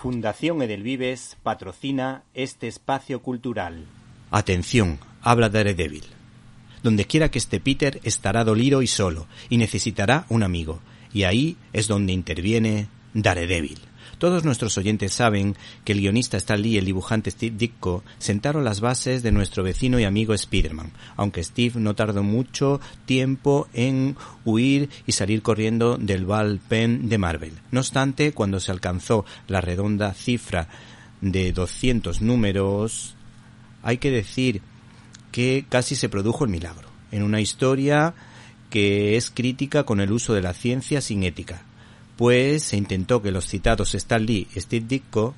Fundación Edelvives patrocina este espacio cultural. Atención, habla Daredevil. Donde quiera que esté Peter estará dolido y solo, y necesitará un amigo. Y ahí es donde interviene Daredevil. Todos nuestros oyentes saben que el guionista Stan Lee y el dibujante Steve Ditko sentaron las bases de nuestro vecino y amigo Spider-Man, aunque Steve no tardó mucho tiempo en huir y salir corriendo del Pen de Marvel. No obstante, cuando se alcanzó la redonda cifra de 200 números, hay que decir que casi se produjo el milagro, en una historia que es crítica con el uso de la ciencia sin ética, pues se intentó que los citados Stan Lee y Steve Ditko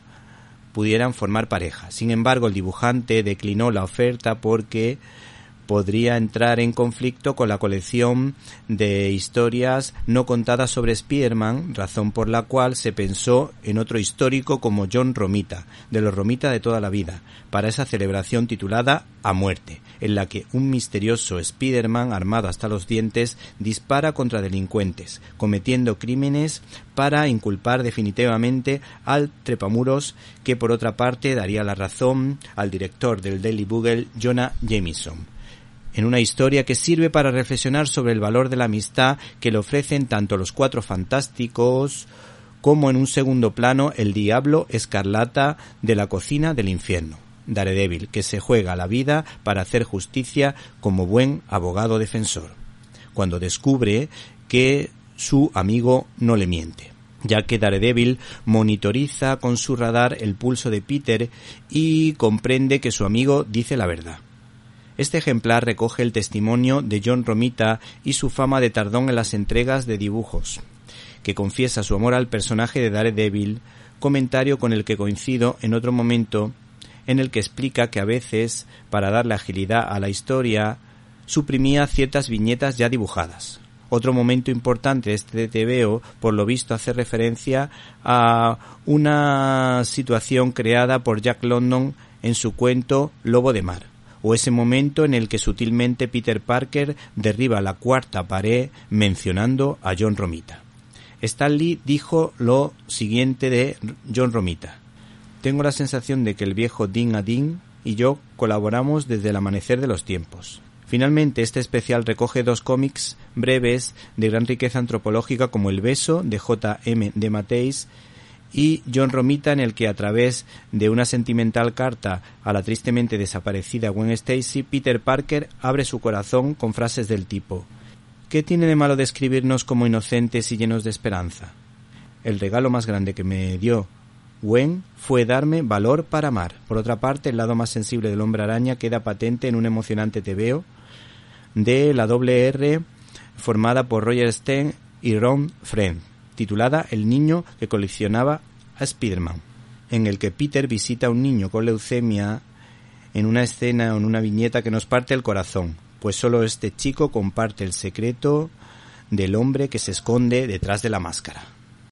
pudieran formar pareja. Sin embargo, el dibujante declinó la oferta porque podría entrar en conflicto con la colección de historias no contadas sobre Spider-Man, razón por la cual se pensó en otro histórico como John Romita, de los Romita de toda la vida, para esa celebración titulada A muerte, en la que un misterioso Spider-Man armado hasta los dientes dispara contra delincuentes, cometiendo crímenes para inculpar definitivamente al trepamuros que por otra parte daría la razón al director del Daily Bugle, Jonah Jameson en una historia que sirve para reflexionar sobre el valor de la amistad que le ofrecen tanto los cuatro fantásticos como en un segundo plano el diablo escarlata de la cocina del infierno, Daredevil, que se juega la vida para hacer justicia como buen abogado defensor, cuando descubre que su amigo no le miente ya que Daredevil monitoriza con su radar el pulso de Peter y comprende que su amigo dice la verdad. Este ejemplar recoge el testimonio de John Romita y su fama de tardón en las entregas de dibujos, que confiesa su amor al personaje de Daredevil, comentario con el que coincido en otro momento en el que explica que a veces, para darle agilidad a la historia, suprimía ciertas viñetas ya dibujadas. Otro momento importante de este TVO, por lo visto, hace referencia a una situación creada por Jack London en su cuento Lobo de Mar o ese momento en el que sutilmente Peter Parker derriba la cuarta pared mencionando a John Romita. Stanley dijo lo siguiente de John Romita. Tengo la sensación de que el viejo Dean Adin y yo colaboramos desde el amanecer de los tiempos. Finalmente, este especial recoge dos cómics breves de gran riqueza antropológica como El beso de J. M. de Mateis y John Romita en el que a través de una sentimental carta a la tristemente desaparecida Gwen Stacy, Peter Parker abre su corazón con frases del tipo ¿Qué tiene de malo describirnos como inocentes y llenos de esperanza? El regalo más grande que me dio Gwen fue darme valor para amar. Por otra parte, el lado más sensible del hombre araña queda patente en un emocionante tebeo de la doble R formada por Roger Stern y Ron Friend titulada El niño que coleccionaba a Spiderman, en el que Peter visita a un niño con leucemia en una escena o en una viñeta que nos parte el corazón, pues solo este chico comparte el secreto del hombre que se esconde detrás de la máscara.